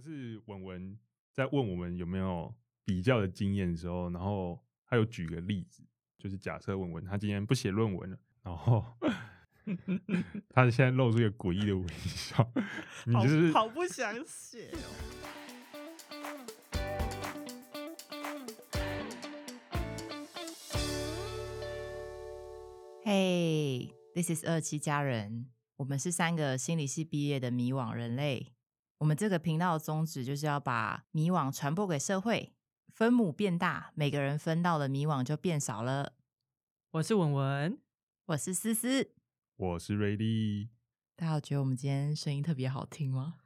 上次文文在问我们有没有比较的经验的时候，然后他有举个例子，就是假设文文他今天不写论文了，然后 他现在露出一个诡异的微笑，你就是好不想写哦。嘿、t h i s is 二七家人，我们是三个心理系毕业的迷惘人类。我们这个频道的宗旨就是要把迷惘传播给社会，分母变大，每个人分到的迷惘就变少了。我是文文，我是思思，我是瑞丽，大家有觉得我们今天声音特别好听吗？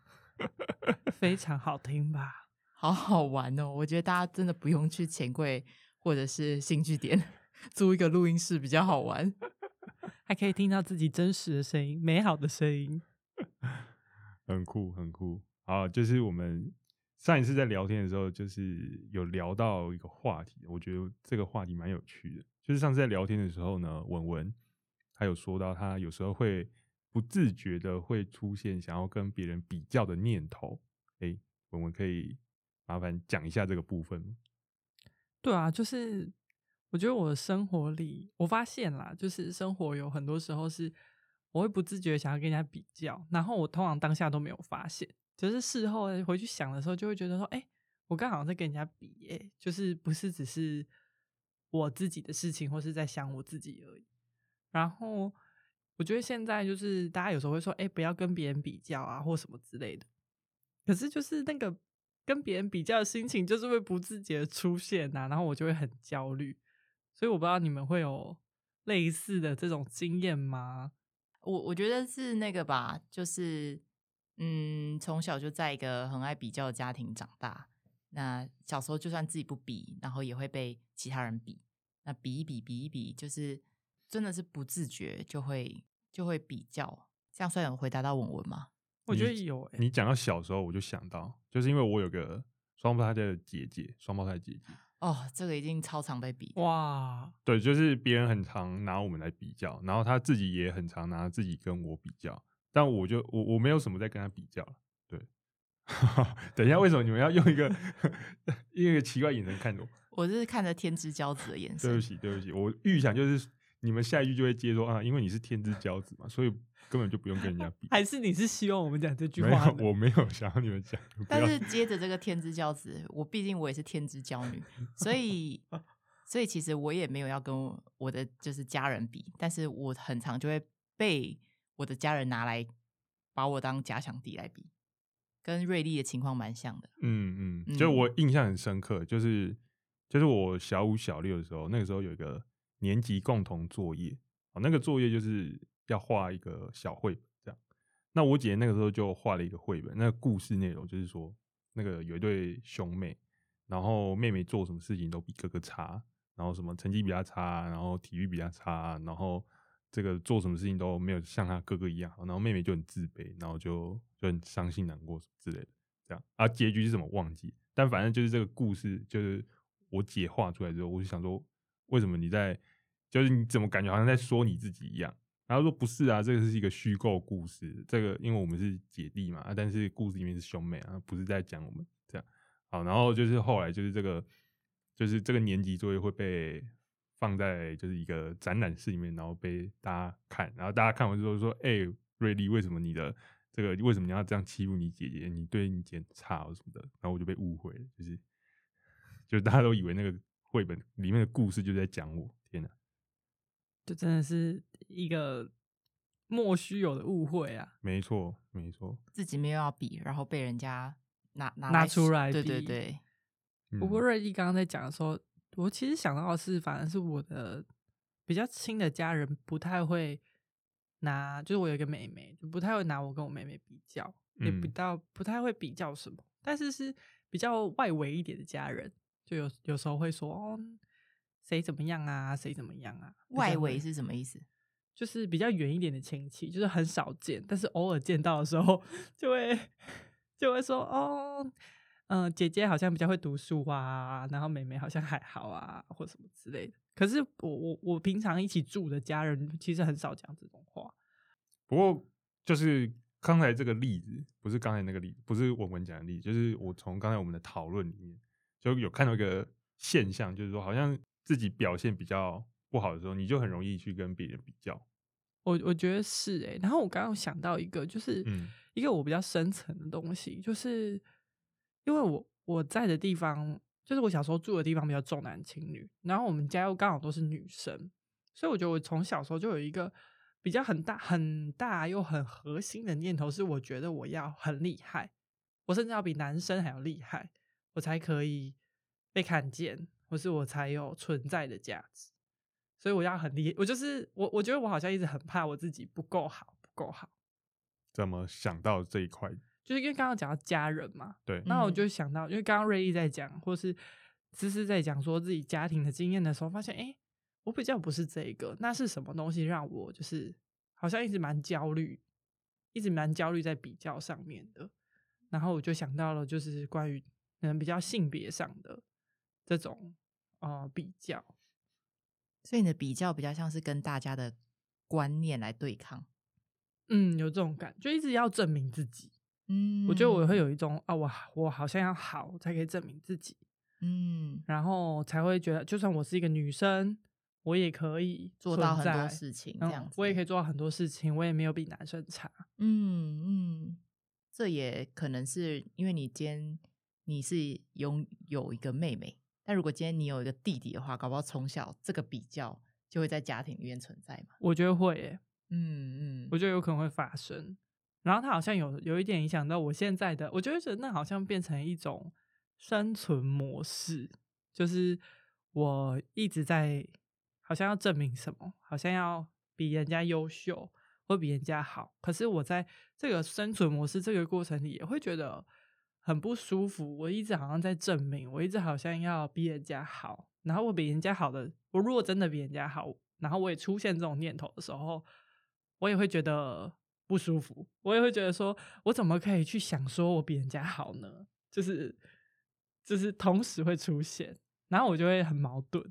非常好听吧？好好玩哦！我觉得大家真的不用去钱柜或者是新据点 租一个录音室比较好玩。还可以听到自己真实的声音，美好的声音。很酷很酷。好，就是我们上一次在聊天的时候，就是有聊到一个话题，我觉得这个话题蛮有趣的。就是上次在聊天的时候呢，文文他有说到，他有时候会不自觉的会出现想要跟别人比较的念头。哎，文文可以麻烦讲一下这个部分吗？对啊，就是我觉得我的生活里，我发现啦，就是生活有很多时候是我会不自觉想要跟人家比较，然后我通常当下都没有发现，就是事后回去想的时候，就会觉得说，哎、我刚好在跟人家比、耶，就是不是只是我自己的事情，或是在想我自己而已。然后我觉得现在就是大家有时候会说，哎、不要跟别人比较啊，或什么之类的。可是就是那个跟别人比较的心情，就是会不自觉的出现呐、然后我就会很焦虑。所以我不知道你们会有类似的这种经验吗？我我觉得是那个吧，就是嗯，从小就在一个很爱比较的家庭长大。那小时候就算自己不比，然后也会被其他人比。那比一比，比一比，就是真的是不自觉就会就会比较。这样算有回答到文文吗？我觉得你有诶、你讲到小时候，我就想到，就是因为我有个双胞胎的姐姐，双胞胎姐姐，哦，这个已经超常被比的。哇，对，就是别人很常拿我们来比较，然后他自己也很常拿自己跟我比较，但我就我我没有什么在跟他比较了。对，等一下，为什么你们要用一个 用一个奇怪眼神看着我？我是看着天之骄子的眼神对不。起，对不起，我预想就是你们下一句就会接说啊，因为你是天之骄子嘛，所以根本就不用跟人家比。还是你是希望我们讲这句没话我没有想要你们讲，不要但是接着这个天之骄子，我毕竟我也是天之骄女，所以 所以其实我也没有要跟我的就是家人比，但是我很常就会被我的家人拿来把我当假想敌来比，跟瑞丽的情况蛮像的。嗯嗯，嗯就我印象很深刻，就是就是我小五小六的时候，那个时候有一个年级共同作业，哦，那个作业就是要画一个小绘本这样。那我姐那个时候就画了一个绘本，那个故事内容就是说，那个有一对兄妹，然后妹妹做什么事情都比哥哥差，然后什么成绩比他差，然后体育比他差，然后这个做什么事情都没有像他哥哥一样，然后妹妹就很自卑，然后就就很伤心难过之类的。这样啊，结局是什么忘记，但反正就是这个故事，就是我姐画出来之后，我就想说，为什么你在，就是你怎么感觉好像在说你自己一样？然后说不是啊，这个是一个虚构故事，这个因为我们是姐弟嘛，但是故事里面是兄妹啊，不是在讲我们这样。好，然后就是后来就是这个，就是这个年级作业会被放在就是一个展览室里面，然后被大家看，然后大家看完之后说，哎、瑞丽，为什么你的这个为什么你要这样欺负你姐姐？你对你姐差什么的，然后我就被误会了，就是就大家都以为那个绘本里面的故事就在讲我，就真的是一个莫须有的误会啊！没错，没错。自己没有要比，然后被人家拿拿拿出来对对比。对，不过嗯瑞丽刚刚在讲的时候，我其实想到的是，反而是我的比较亲的家人不太会拿，就是我有一个妹妹，就不太会拿我跟我妹妹比较，也不嗯。到不太会比较什么，但是是比较外围一点的家人，就有有时候会说哦，谁怎么样啊，谁怎么样啊，外围是什么意思？就是比较远一点的亲戚，就是很少见，但是偶尔见到的时候，就会就会说哦，嗯、姐姐好像比较会读书啊，然后妹妹好像还好啊，或什么之类的。可是我我我平常一起住的家人，其实很少讲这种话。不过就是刚才这个例子，不是刚才那个例子，不是文文讲的例子，就是我从刚才我们的讨论里面就有看到一个现象，就是说好像自己表现比较不好的时候，你就很容易去跟别人比较。我我觉得是哎、然后我刚刚想到一个，就是嗯一个我比较深层的东西，就是因为我我在的地方，就是我小时候住的地方比较重男轻女，然后我们家又刚好都是女生，所以我觉得我从小时候就有一个比较很大很大又很核心的念头，是我觉得我要很厉害，我甚至要比男生还要厉害，我才可以被看见，或是我才有存在的价值。所以我要很厉害，我就是我，我觉得我好像一直很怕我自己不够好，不够好。怎么想到这一块？就是因为刚刚讲到家人嘛，对，那我嗯就想到，因为刚刚瑞丽在讲，或是思思在讲说自己家庭的经验的时候，发现哎、诶我比较不是这个，那是什么东西让我就是好像一直蛮焦虑，一直蛮焦虑在比较上面的。然后我就想到了，就是关于可能比较性别上的这种呃比较。所以你的比较比较像是跟大家的观念来对抗。嗯，有这种感觉，就一直要证明自己。嗯我觉得我会有一种啊，我我好像要好，才可以证明自己。嗯然后才会觉得，就算我是一个女生，我也可以做到很多事情这样嗯子，我也可以做到很多事情，我也没有比男生差。嗯嗯，这也可能是因为你今天你是拥有一个妹妹，但如果今天你有一个弟弟的话，搞不好从小这个比较就会在家庭里面存在嘛。我觉得会、欸，嗯嗯，我觉得有可能会发生。然后他好像有有一点影响到我现在的，我就会觉得那好像变成一种生存模式，就是我一直在好像要证明什么，好像要比人家优秀或比人家好。可是我在这个生存模式这个过程里，也会觉得很不舒服。我一直好像在证明，我一直好像要比人家好，然后我比人家好的，我如果真的比人家好，然后我也出现这种念头的时候，我也会觉得不舒服，我也会觉得说，我怎么可以去想说我比人家好呢？就是就是同时会出现，然后我就会很矛盾。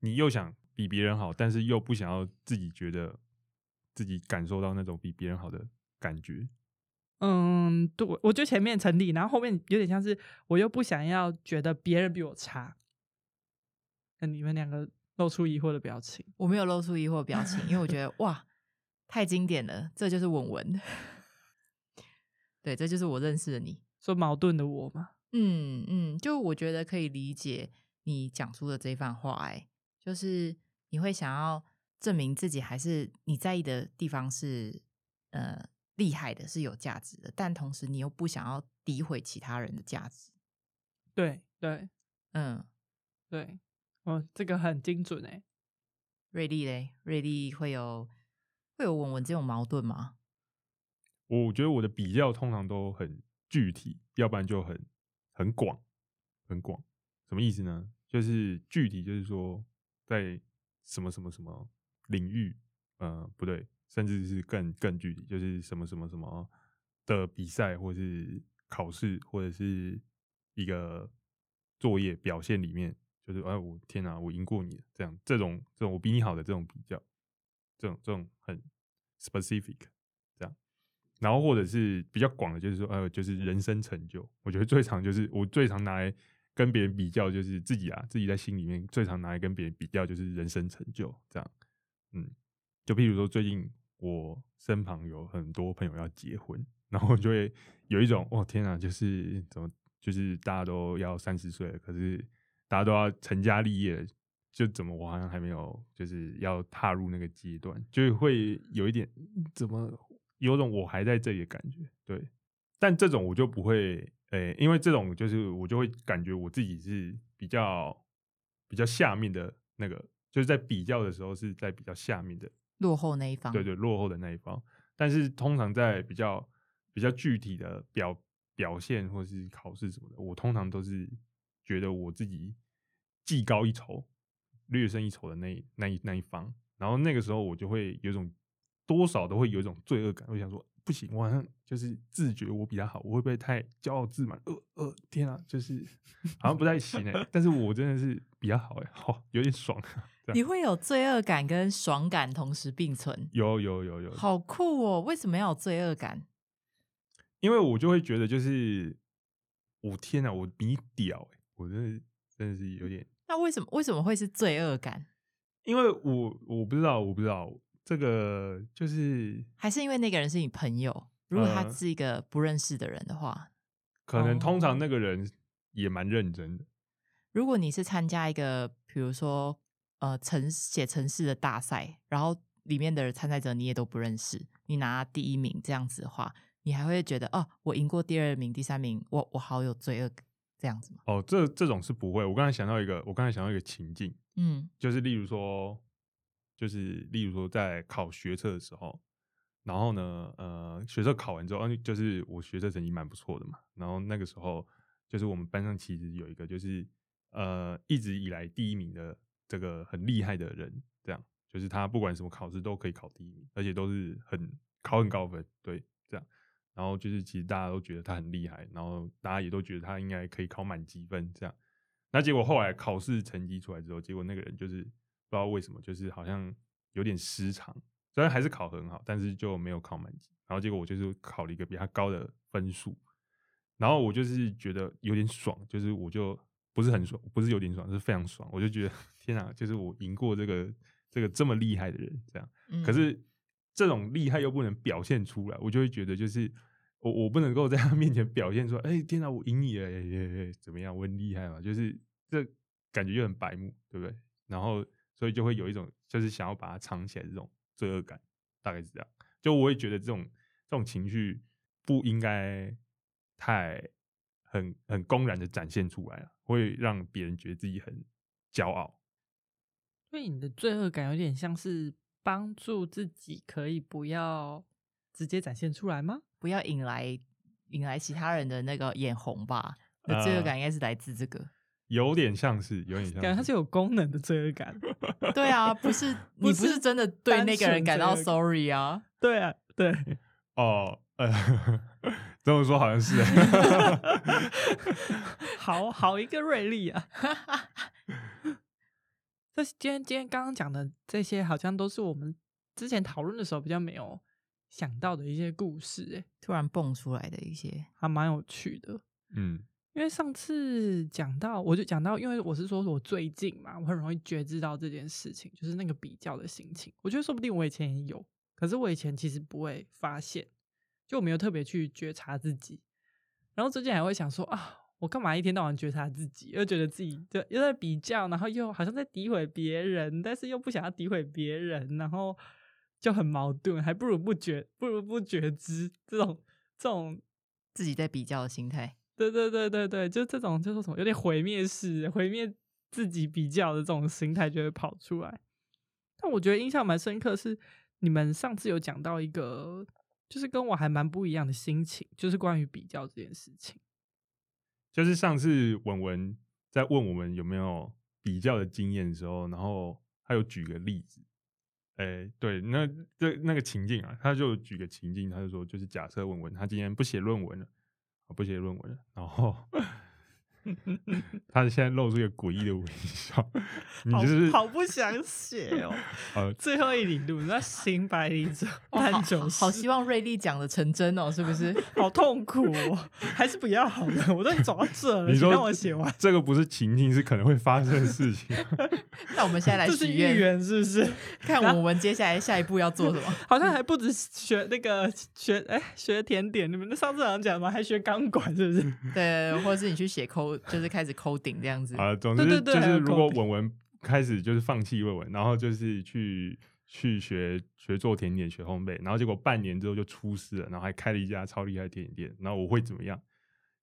你又想比别人好，但是又不想要自己觉得自己感受到那种比别人好的感觉。嗯，对，我觉得前面成立，然后后面有点像是我又不想要觉得别人比我差。那你们两个露出疑惑的表情，我没有露出疑惑的表情，因为我觉得哇，太经典了，这就是文文。对，这就是我认识的你。说矛盾的我嘛，嗯嗯，就我觉得可以理解你讲出的这番话、哎，就是你会想要证明自己还是你在意的地方是呃厉害的，是有价值的，但同时你又不想要诋毁其他人的价值。对对嗯，对，哦，这个很精准哎、瑞丽嘞，瑞丽会有会有文文这种矛盾吗？我觉得我的比较通常都很具体，要不然就很很广，很广。什么意思呢？就是具体，就是说在什么什么什么领域，呃，不对，甚至是更更具体，就是什么什么什么的比赛，或是考试，或者是一个作业表现里面，就是哎，我天哪，我赢过你，这样这种这种我比你好的这种比较，这种这种很 specific 这样。然后或者是比较广的，就是说，呃，就是人生成就。我觉得最常就是我最常拿来跟别人比较，就是自己啊，自己在心里面最常拿来跟别人比较，就是人生成就这样。嗯，就譬如说最近我身旁有很多朋友要结婚，然后就会有一种，哦天啊，就是怎么，就是大家都要三十岁了，可是大家都要成家立业了，就怎么我好像还没有，就是要踏入那个阶段，就会有一点怎么有种我还在这里的感觉，对。但这种我就不会，诶、因为这种就是我就会感觉我自己是比较比较下面的那个，就是在比较的时候是在比较下面的，落后那一方，对对，落后的那一方。但是通常在比较比较具体的表表现或者是考试什么的，我通常都是觉得我自己技高一筹、略胜一筹的那那一那一方。然后那个时候我就会有种多少都会有一种罪恶感，我想说不行，我好像就是自觉我比他好，我会不会太骄傲自满？呃呃，天啊，就是 好像不太行哎、但是我真的是比较好哎、好、有点爽。你会有罪恶感跟爽感同时并存，有有有有，好酷哦！为什么要有罪恶感？因为我就会觉得就是，我天哪，我比你屌哎、我真的真的是有点，那为什么为什么会是罪恶感？因为我我不知道，我不知道这个就是还是因为那个人是你朋友？如果他呃是一个不认识的人的话，可能通哦常那个人也蛮认真的，如果你是参加一个，比如说呃城写城市的大赛，然后里面的参赛者你也都不认识，你拿第一名这样子的话，你还会觉得哦，我赢过第二名、第三名，我我好有罪恶感这样子吗？哦，这这种是不会。我刚才想到一个，我刚才想到一个情境，嗯就是例如说，就是例如说在考学测的时候，然后呢，呃，学测考完之后，啊就是我学测成绩蛮不错的嘛，然后那个时候就是我们班上其实有一个就是呃一直以来第一名的这个很厉害的人，这样就是他不管什么考试都可以考第一名，而且都是很考很高分，对，这样。然后就是其实大家都觉得他很厉害，然后大家也都觉得他应该可以考满积分这样。那结果后来考试成绩出来之后，结果那个人就是不知道为什么，就是好像有点失常，虽然还是考很好，但是就没有考满级。然后结果我就是考了一个比他高的分数，然后我就是觉得有点爽，就是我就不是很爽，不是有点爽，是非常爽。我就觉得 天啊，就是我赢过这个这个这么厉害的人，这样。嗯，可是这种厉害又不能表现出来，我就会觉得就是我我不能够在他面前表现出来，哎、天哪，我赢你了，怎么样，我很厉害嘛，就是这感觉就很白目，对不对？然后所以就会有一种就是想要把它藏起来的这种罪恶感，大概是这样。就我也觉得这种这种情绪不应该太很很公然的展现出来啊，会让别人觉得自己很骄傲。所以你的罪恶感有点像是帮助自己可以不要直接展现出来吗？不要引来引来其他人的那个眼红吧。你的罪恶呃感应该是来自这个。有点像是，有点像感觉它是有功能的罪恶感。对啊，不是你不是是真的对那个人感到 sorry 啊。对啊，对，哦，呃，这么说好像是，好好一个瑞丽啊！这今天今天刚刚讲的这些，好像都是我们之前讨论的时候比较没有想到的一些故事、欸，突然蹦出来的一些，还蛮有趣的。嗯因为上次讲到，我就讲到，因为我是说我最近嘛，我很容易觉知到这件事情，就是那个比较的心情。我觉得说不定我以前也有，可是我以前其实不会发现，就我没有特别去觉察自己。然后最近还会想说啊，我干嘛一天到晚觉察自己，又觉得自己就又在比较，然后又好像在诋毁别人，但是又不想要诋毁别人，然后就很矛盾，还不如不觉，不如不觉知这种这种自己在比较的心态。对对对对对，就这种就是什么，有点毁灭式、毁灭自己比较的这种心态就会跑出来。但我觉得印象蛮深刻是，你们上次有讲到一个，就是跟我还蛮不一样的心情，就是关于比较这件事情。就是上次文文在问我们有没有比较的经验的时候，然后他有举个例子，哎、对，那这那个情境啊，他就举个情境，他就说，就是假设文文他今天不写论文了，不写论文了，然后 他现在露出一个诡异的微笑，你就是好好不想写哦。呃，最后一里路，那行百里走，哇好单九十好希望瑞丽讲的成真哦，是不是？好痛苦哦，还是不要好了。我都走到这了，你说让我写完。这个不是情境，是可能会发生的事情。那我们现在来这是预许愿，言是不是？看我们接下来下一步要做什么。好像还不止学那个学哎、学甜点，你们上次好像讲吗？还学钢管是不是？对，或者是你去写抠，就是开始抠顶这样子。啊，总之就是如果口文文开始就是放弃文文，然后就是去去学学做甜点、学烘焙，然后结果半年之后就出师了，然后还开了一家超厉害的甜点店，然后我会怎么样？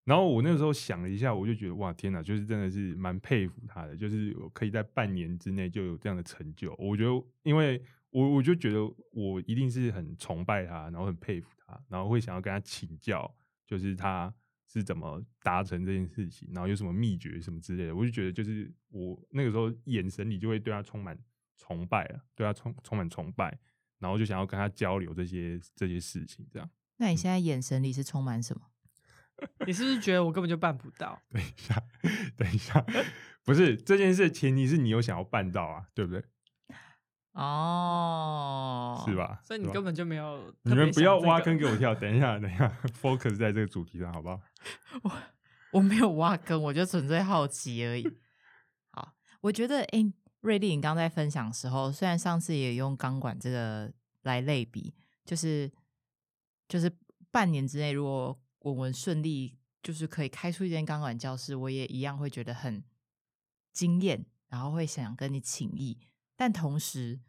然后我那个时候想了一下，我就觉得哇天哪，就是真的是蛮佩服他的，就是我可以在半年之内就有这样的成就。我觉得，因为我我就觉得我一定是很崇拜他，然后很佩服他，然后会想要跟他请教，就是他是怎么达成这件事情，然后有什么秘诀什么之类的。我就觉得，就是我那个时候眼神里就会对他充满崇拜了，对他充充满崇拜，然后就想要跟他交流这些这些事情，这样。那你现在眼神里是充满什么？你是不是觉得我根本就办不到？等一下，等一下，不是这件事的前提是你有想要办到啊，对不对？哦，是？吧？所以你根本就没有。你们不要挖坑给我。跳，等一下，等一下，focus 在这个主题上，好不好？我我没有挖坑，我就纯粹好奇而已。好，我觉得，哎、瑞丽，你刚在分享的时候，虽然上次也用钢管这个来类比，就是就是半年之内，如果我们顺利，就是可以开出一间钢管教室，我也一样会觉得很惊艳，然后会想跟你请益。但同时，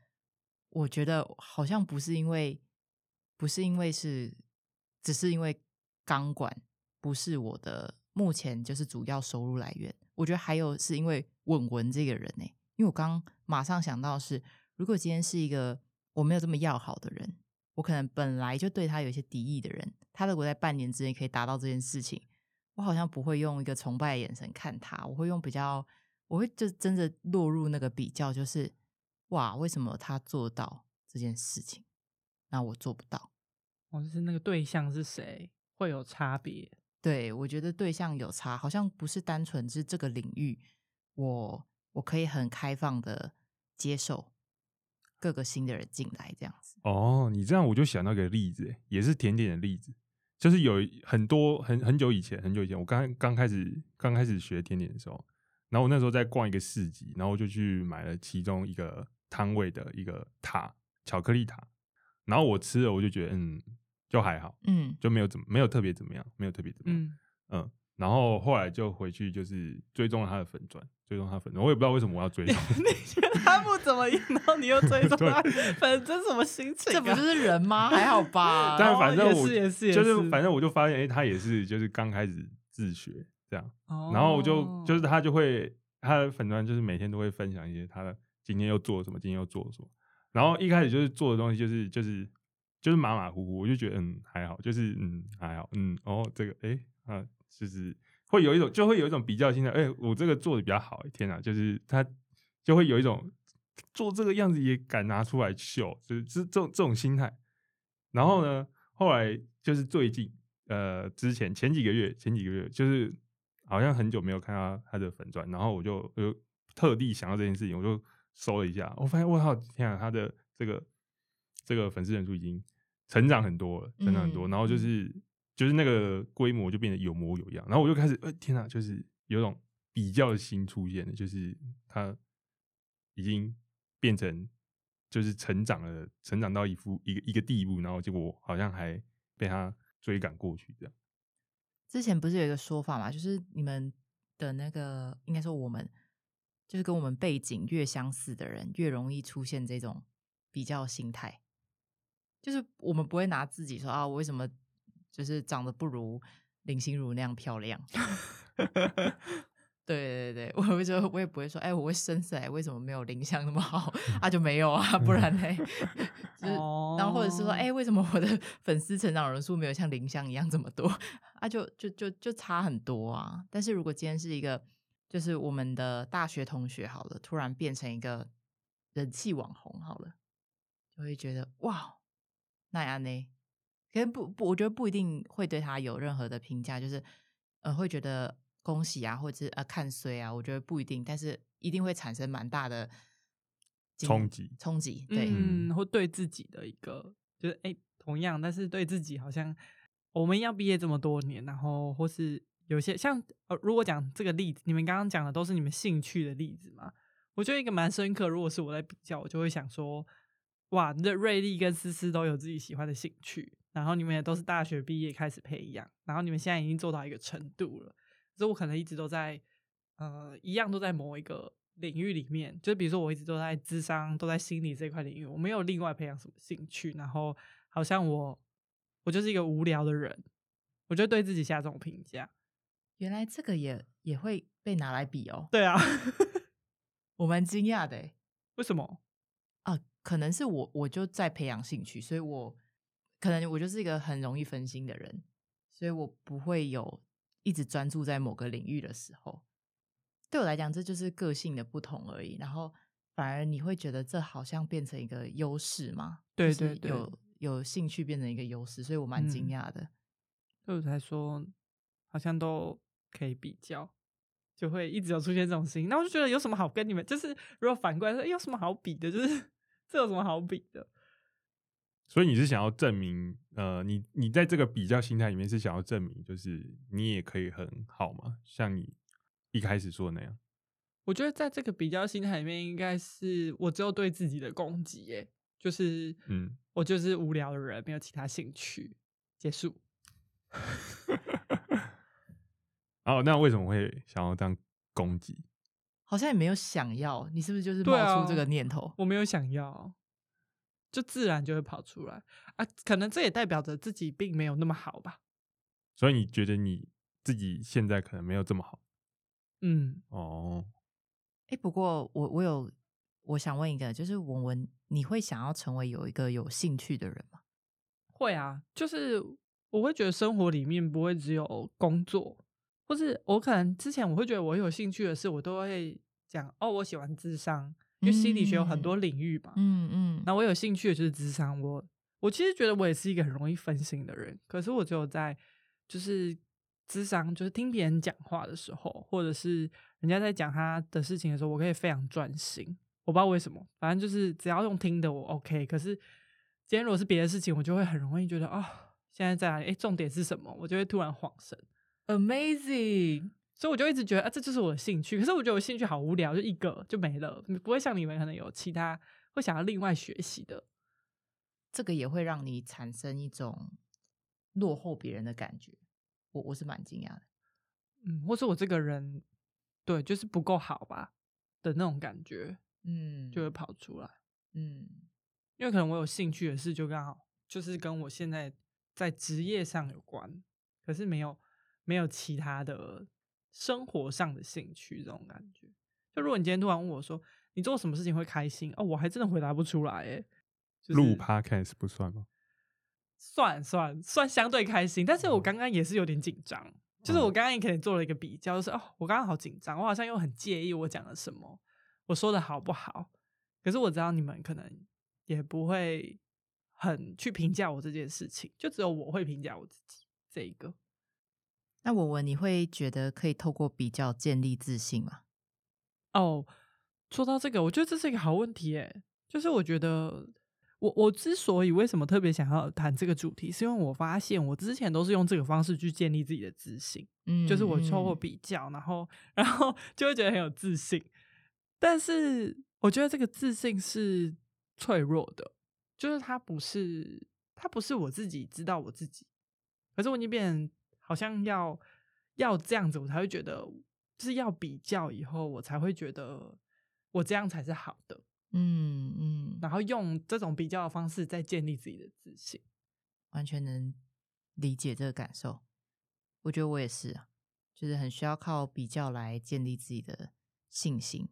我觉得好像不是因为，不是因为是，只是因为钢管不是我的目前就是主要收入来源。我觉得还有是因为稳稳这个人呢、因为我刚马上想到是，如果今天是一个我没有这么要好的人，我可能本来就对他有一些敌意的人，他如果在半年之内可以达到这件事情，我好像不会用一个崇拜的眼神看他，我会用比较，我会就真的落入那个比较，就是哇，为什么他做到这件事情，那我做不到？哦就是那个对象是谁会有差别。对我觉得对象有差，好像不是单纯是这个领域，我我可以很开放的接受各个新的人进来，这样子。哦，你这样我就想到一个例子，欸也是甜点的例子，就是有很多很很久以前，很久以前，我刚刚开始刚开始学甜点的时候，然后我那时候在逛一个市集，然后我就去买了其中一个摊位的一个塔，巧克力塔，然后我吃了，我就觉得嗯，就还好，嗯就没有怎么没有特别怎么样，没有特别怎么样，嗯，嗯。然后后来就回去，就是追踪了他的粉钻，追踪他的粉钻，我也不知道为什么我要追踪，你觉得他不怎么样，然后你又追踪 他，反正这什么心情啊？这不就是人吗？还好吧。但反正也我是也是也就是反正我就发现，哎、他也是就是刚开始自学这样，哦然后我就就是他就会他的粉砖就是每天都会分享一些他的今天又做了什么，今天又做了什么，然后一开始就是做的东西就是就是就是马马虎虎，我就觉得嗯还好，就是嗯还好，嗯哦这个哎、啊就是会有一种就会有一种比较心态，哎、我这个做的比较好、天哪，就是他就会有一种做这个样子也敢拿出来秀，就是这这种这种心态。然后呢，后来就是最近，呃，之前前几个月，前几个月就是好像很久没有看到他的粉钻，然后我就我就特地想到这件事情，我就搜了一下，我发现我靠，天啊，他的这个这个粉丝人数已经成长很多了，成长很多，嗯然后就是就是那个规模就变得有模有样，然后我就开始，呃，天啊，就是有种比较的心出现了，就是他已经变成就是成长了，成长到一副一个一个地步，然后结果好像还被他追赶过去，这样。之前不是有一个说法嘛，就是你们的那个，应该说我们就是跟我们背景越相似的人，越容易出现这种比较心态。就是我们不会拿自己说啊，我为什么就是长得不如林心如那样漂亮？对 对对，我我也不会说，哎，我会深色，为什么没有林香那么好？啊，就没有啊，不然嘞，就是，然后或者是说，哦哎，为什么我的粉丝成长人数没有像林香一样这么多？啊，就就就就差很多啊。但是如果今天是一个，就是我们的大学同学好了，突然变成一个人气网红好了，就会觉得哇，那样呢？可是不不，我觉得不一定会对他有任何的评价，就是呃，会觉得恭喜啊，或者是呃看衰啊，我觉得不一定，但是一定会产生蛮大的冲击冲击，对，嗯，或对自己的一个，就是哎、同样，但是对自己好像我们要毕业这么多年，然后或是有些像呃，如果讲这个例子，你们刚刚讲的都是你们兴趣的例子嘛？我觉得一个蛮深刻。如果是我在比较，我就会想说，哇，这瑞丽跟思思都有自己喜欢的兴趣，然后你们也都是大学毕业开始培养，然后你们现在已经做到一个程度了。所以我可能一直都在呃，一样都在某一个领域里面，就比如说我一直都在智商，都在心理这块领域，我没有另外培养什么兴趣，然后好像我我就是一个无聊的人，我就对自己下这种评价。原来这个也也会被拿来比哦，对啊，我蛮惊讶的欸为什么？啊，可能是我我就在培养兴趣，所以我可能我就是一个很容易分心的人，所以我不会有一直专注在某个领域的时候。对我来讲，这就是个性的不同而已。然后反而你会觉得这好像变成一个优势吗？就是对对对有有兴趣变成一个优势，所以我蛮惊嗯讶的。对我才说，好像都可以比较，就会一直有出现这种事情。那我就觉得有什么好跟你们，就是如果反过来说，诶有什么好比的？就是 这有什么好比的？所以你是想要证明，呃，你你在这个比较心态里面是想要证明，就是你也可以很好嘛？像你一开始说的那样。我觉得在这个比较心态里面，应该是我只有对自己的攻击，耶，就是，嗯，我就是无聊的人，没有其他兴趣，结束。哦，那为什么会想要当攻击？好像也没有想要，你是不是就是对啊冒出这个念头？我没有想要，就自然就会跑出来啊。可能这也代表着自己并没有那么好吧。所以你觉得你自己现在可能没有这么好嗯，哦？哎，不过我我有我想问一个，就是文文，你会想要成为有一个有兴趣的人吗？会啊，就是我会觉得生活里面不会只有工作，或是我可能之前我会觉得我有兴趣的事，我都会讲哦，我喜欢智商，因为心理学有很多领域嘛。嗯嗯，那我有兴趣的就是智商，我我其实觉得我也是一个很容易分心的人，可是我只有在就是智商，就是听别人讲话的时候，或者是人家在讲他的事情的时候，我可以非常专心。我不知道为什么，反正就是只要用听的我 OK。可是今天如果是别的事情，我就会很容易觉得哦，现在在哪里？哎，重点是什么？我就会突然恍神。amazing，所以我就一直觉得啊，这就是我的兴趣。可是我觉得我兴趣好无聊，就一个就没了，不会像你们可能有其他会想要另外学习的。这个也会让你产生一种落后别人的感觉。我我是蛮惊讶的。嗯，或是我这个人，对，就是不够好吧的那种感觉，嗯，就会跑出来。嗯因为可能我有兴趣的事，就刚好就是跟我现在在职业上有关，可是没有没有其他的生活上的兴趣这种感觉。就如果你今天突然问我说你做什么事情会开心哦，我还真的回答不出来诶。就是录 podcast 不算吗？算算算相对开心，但是我刚刚也是有点紧张，就是我嗯刚刚也可能做了一个比较，就是哦，我刚刚好紧张，我好像又很介意我讲了什么，我说的好不好？可是我知道你们可能也不会很去评价我这件事情，就只有我会评价我自己这一个。那文文，你会觉得可以透过比较建立自信吗？哦，说到这个，我觉得这是一个好问题诶，就是我觉得。我我之所以为什么特别想要谈这个主题，是因为我发现我之前都是用这个方式去建立自己的自信，嗯就是我透过嗯比较，然后然后 就会觉得很有自信。但是我觉得这个自信是脆弱的，就是它不是它不是我自己知道我自己，可是我已经变成好像要要这样子，我才会觉得就是要比较以后，我才会觉得我这样才是好的。嗯嗯，然后用这种比较的方式再建立自己的自信。完全能理解这个感受。我觉得我也是啊，就是很需要靠比较来建立自己的信心。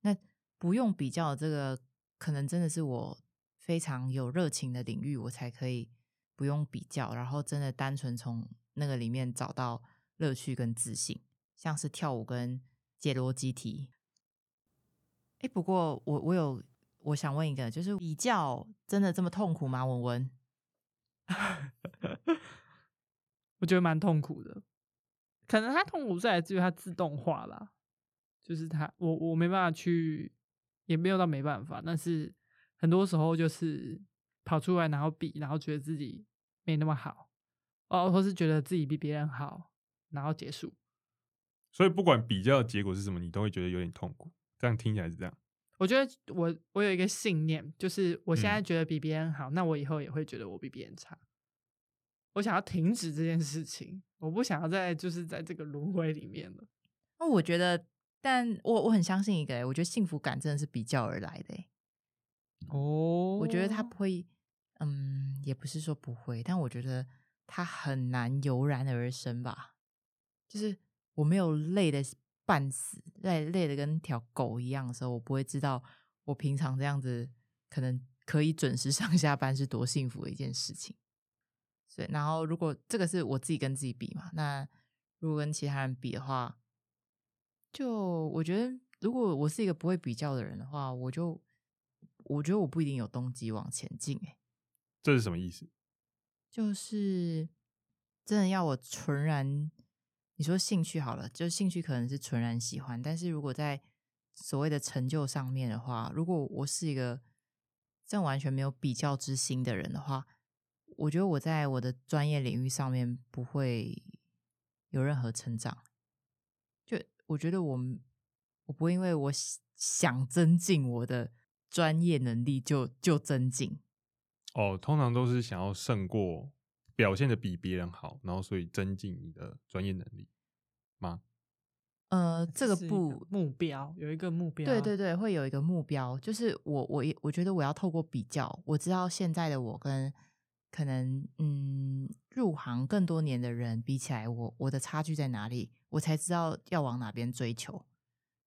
那不用比较的这个，可能真的是我非常有热情的领域，我才可以不用比较，然后真的单纯从那个里面找到乐趣跟自信，像是跳舞跟解逻辑题。哎，不过我我有我想问一个，就是比较真的这么痛苦吗？文文？我觉得蛮痛苦的，可能他痛苦是来自于他自动化啦，就是他我我没办法去，也没有到没办法，但是很多时候就是跑出来然后比，然后觉得自己没那么好，哦，或是觉得自己比别人好，然后结束。所以不管比较的结果是什么，你都会觉得有点痛苦。这样听起来是这样。我觉得我我有一个信念，就是我现在嗯觉得比别人好，那我以后也会觉得我比别人差。我想要停止这件事情，我不想要再就是在这个轮回里面了。那我觉得，但我我很相信一个欸，我觉得幸福感真的是比较而来的欸。哦我觉得他不会，嗯，也不是说不会，但我觉得它很难油然而生吧。就是我没有累的半死，累累的跟条狗一样的时候，我不会知道我平常这样子可能可以准时 上下班是多幸福的一件事情。所以，然后如果这个是我自己跟自己比嘛，那如果跟其他人比的话，就我觉得，如果我是一个不会比较的人的话，我就我觉得我不一定有动机往前进、欸。这是什么意思？就是真的要我纯然，你说兴趣好了，就兴趣可能是纯然喜欢，但是如果在所谓的成就上面的话，如果我是一个这样完全没有比较之心的人的话，我觉得我在我的专业领域上面不会有任何成长。就我觉得我我不会因为我想增进我的专业能力就就增进。哦，通常都是想要胜过表现的比别人好，然后所以增进你的专业能力吗？呃，这个不目标有一个目标，对对对，会有一个目标，就是我我也我觉得我要透过比较，我知道现在的我跟可能嗯入行更多年的人比起来，我我的差距在哪里，我才知道要往哪边追求。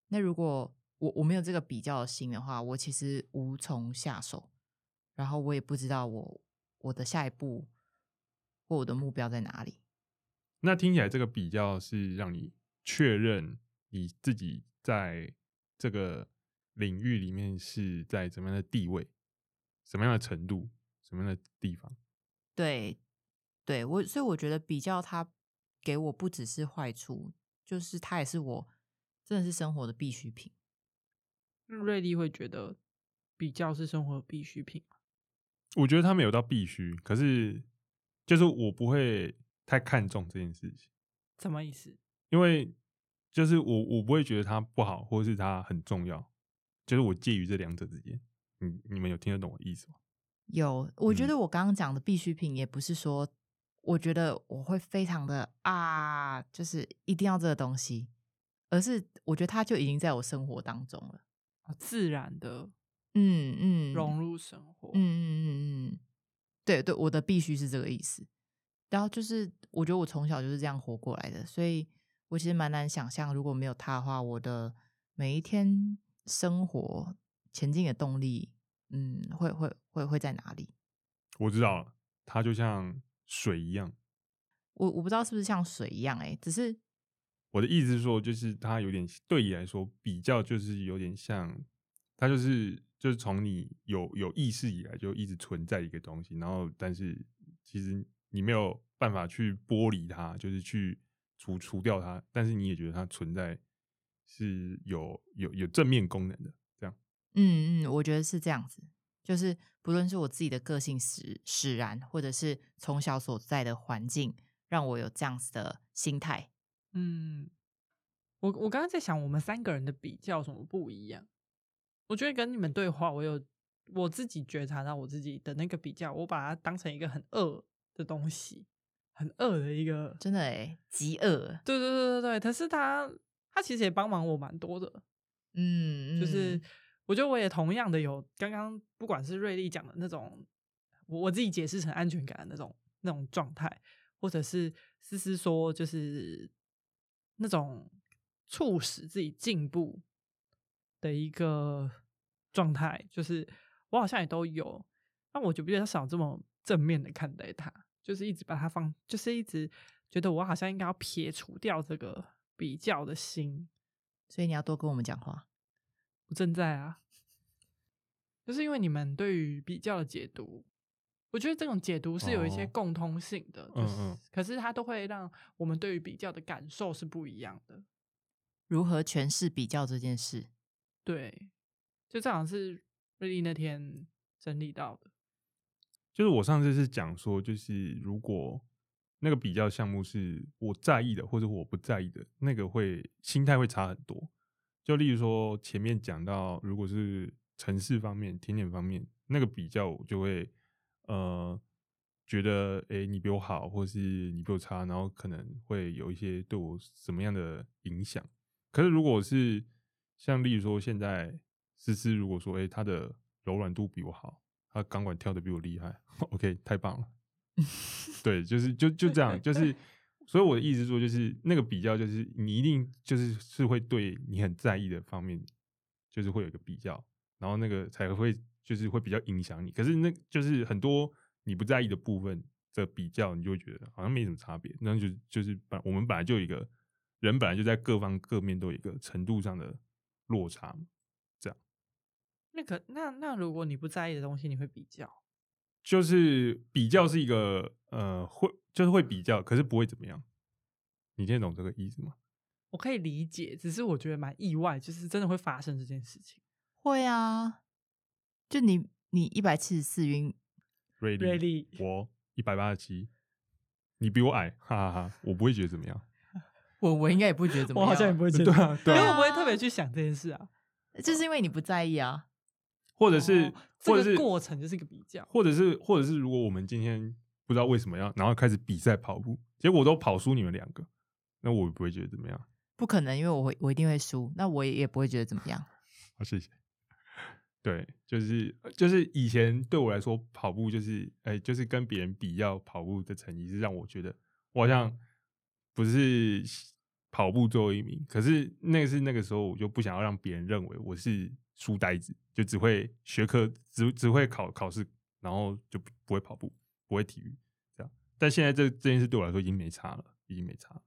那如果我我没有这个比较的心的话，我其实无从下手，然后我也不知道我我的下一步或我的目标在哪里。那听起来这个比较是让你确认你自己在这个领域里面是在怎么样的地位、什么样的程度、什么样的地方。对，对我，所以我觉得比较它给我不只是坏处，就是它也是我真的是生活的必需品。瑞丽会觉得比较是生活的必需品吗。我觉得他没有到必须，可是就是我不会太看重这件事情，什么意思？因为就是我我不会觉得它不好，或是它很重要，就是我介于这两者之间。你你们有听得懂我意思吗？有，我觉嗯得我刚刚讲的必需品，也不是说我觉得我会非常的啊，就是一定要这个东西，而是我觉得它就已经在我生活当中了。哦自然的嗯嗯，融入生活。嗯嗯嗯嗯，对对，我的必须是这个意思。然后就是，我觉得我从小就是这样活过来的，所以我其实蛮难想象，如果没有他的话，我的每一天生活前进的动力，嗯，会会会会在哪里？我知道了，它就像水一样。我我不知道是不是像水一样、欸，只是我的意思是说，就是它有点对你来说比较，就是有点像，它就是就是从你有有意识以来就一直存在一个东西，然后但是其实你没有办法去剥离它，就是去除除掉它，但是你也觉得它存在是有有有正面功能的，这样。嗯嗯，我觉得是这样子，就是不论是我自己的个性使使然，或者是从小所在的环境，让我有这样子的心态。嗯，我我刚刚在想，我们三个人的比较有什么不一样？我觉得跟你们对话，我有我自己觉察到我自己的那个比较，我把它当成一个很恶的东西，很恶的一个，真的诶，极恶。对对对对对。可是他他其实也帮忙我蛮多的，嗯，就是嗯我觉得我也同样的有刚刚不管是瑞丽讲的那种，我我自己解释成安全感的那种那种状态，或者是思思说就是那种促使自己进步的一个状态，就是我好像也都有，但我就比较少这么正面的看待它，就是一直把它放，就是一直觉得我好像应该要撇除掉这个比较的心，所以你要多跟我们讲话。我正在啊，就是因为你们对于比较的解读，我觉得这种解读是有一些哦共通性的，嗯就是嗯可是它都会让我们对于比较的感受是不一样的。如何诠释比较这件事？对，就这好像是瑞丽那天整理到的。就是我上次是讲说，就是如果那个比较项目是我在意的，或者我不在意的，那个会心态会差很多。就例如说前面讲到，如果是城市方面、甜点方面，那个比较我就会呃觉得，诶、你比我好，或是你比我差，然后可能会有一些对我什么样的影响。可是如果是像例如说现在思思，如果说诶、他的柔软度比我好，他钢管跳的比我厉害，OK，太棒了。对，就是就就这样，就是，所以我的意思说，就是那个比较，就是你一定就是是会对你很在意的方面，就是会有一个比较，然后那个才会就是会比较影响你。可是那就是很多你不在意的部分的比较，你就会觉得好像没什么差别。那就就是本我们本来就有一个人本来就在各方各面都有一个程度上的落差这样。那个，那那如果你不在意的东西，你会比较？就是比较是一个呃会就是会比较，可是不会怎么样。你听得懂这个意思吗？我可以理解，只是我觉得蛮意外，就是真的会发生这件事情。会啊，就你你一百七十四晕，瑞丽，瑞丽我一百八十七，你比我矮，哈哈哈，我不会觉得怎么样。我我应该也不会觉得怎么样，我好像也不会觉得，对啊，对啊，因为我不会特别去想这件事啊。就是因为你不在意啊。或者是哦，这个或者是过程就是一个比较。或者是，或者是，如果我们今天不知道为什么要，然后开始比赛跑步，结果都跑输你们两个，那我也不会觉得怎么样。不可能，因为我会我一定会输，那我也也不会觉得怎么样。好，谢谢。对，就是就是以前对我来说，跑步就是哎、就是跟别人比较跑步的成绩，是让我觉得我好像不是跑步最后一名。可是那个是那个时候，我就不想要让别人认为我是书呆子，就只会学科，只只会考考试，然后就不会跑步，不会体育这样。但现在这这件事对我来说已经没差了，已经没差。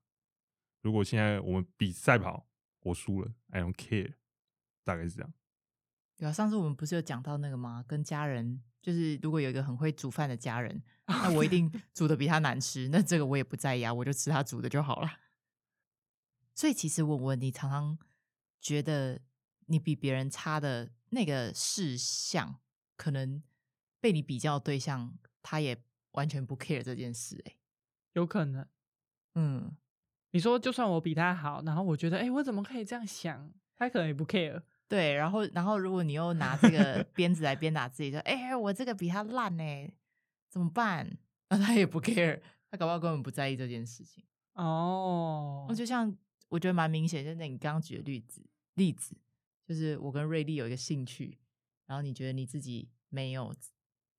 如果现在我们比赛跑，我输了，I don't care，大概是这样。有啊，上次我们不是有讲到那个吗？跟家人，就是如果有一个很会煮饭的家人，那我一定煮的比他难吃，那这个我也不在意啊，我就吃他煮的就好了。所以其实文文，你常常觉得你比别人差的那个事项，可能被你比较的对象，他也完全不 care 这件事、欸。有可能。嗯，你说，就算我比他好，然后我觉得，哎、我怎么可以这样想？他可能也不 care。对。然后，然后如果你又拿这个 鞭子来鞭打自己，说：“哎、我这个比他烂呢、怎么办？”那他也不 care，他搞不好根本不在意这件事情。哦那就像我觉得蛮明显，就是你刚刚举的例子，例子就是我跟瑞丽有一个兴趣，然后你觉得你自己没有，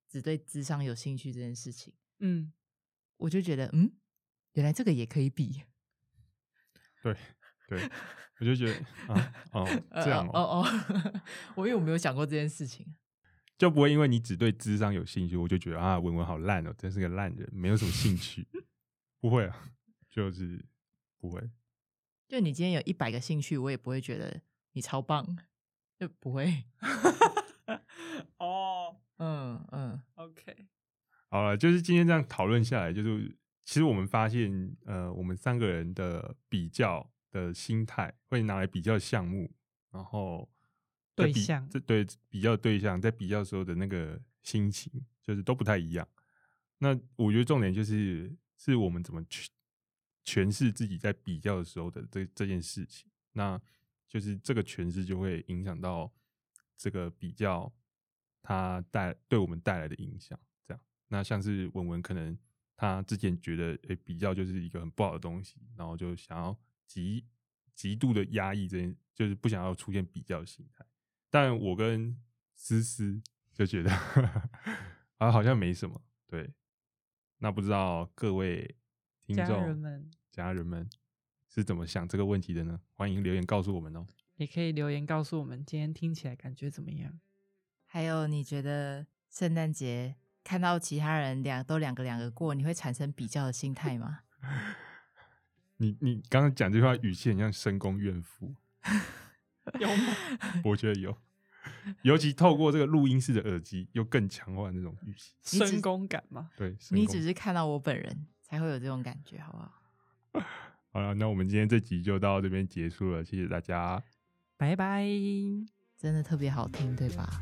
只对智商有兴趣这件事情，嗯，我就觉得嗯，原来这个也可以比。对对，我就觉得啊哦这样哦哦，哦，我因为我没有想过这件事情。就不会因为你只对智商有兴趣，我就觉得啊文文好烂哦，真是个烂人，没有什么兴趣。不会啊，就是不会。就你今天有一百个兴趣，我也不会觉得你超棒，就不会。哦嗯嗯，，OK，好了，就是今天这样讨论下来，就是其实我们发现，呃，我们三个人的比较的心态会拿来比较项目，然后对象这对比较对象在比较时候的那个心情，就是都不太一样。那我觉得重点就是是我们怎么去诠释自己在比较的时候的这这件事情，那就是这个诠释就会影响到这个比较它带对我们带来的影响。这样，那像是文文可能他之前觉得诶、比较就是一个很不好的东西，然后就想要极极度的压抑这件，就是不想要出现比较心态。但我跟思思就觉得 啊，好像没什么。对，那不知道各位听家众人们家人们是怎么想这个问题的呢？欢迎留言告诉我们哦。也可以留言告诉我们，今天听起来感觉怎么样？还有你觉得圣诞节看到其他人两都两个两个过，你会产生比较的心态吗？你你刚刚讲这句话语气很像深宫怨妇，有吗？我觉得有，尤其透过这个录音式的耳机，又更强化那种语气。深宫感吗？对，你只是看到我本人才会有这种感觉，好不好？好了，那我们今天这集就到这边结束了，谢谢大家。拜拜。真的特别好听，对吧？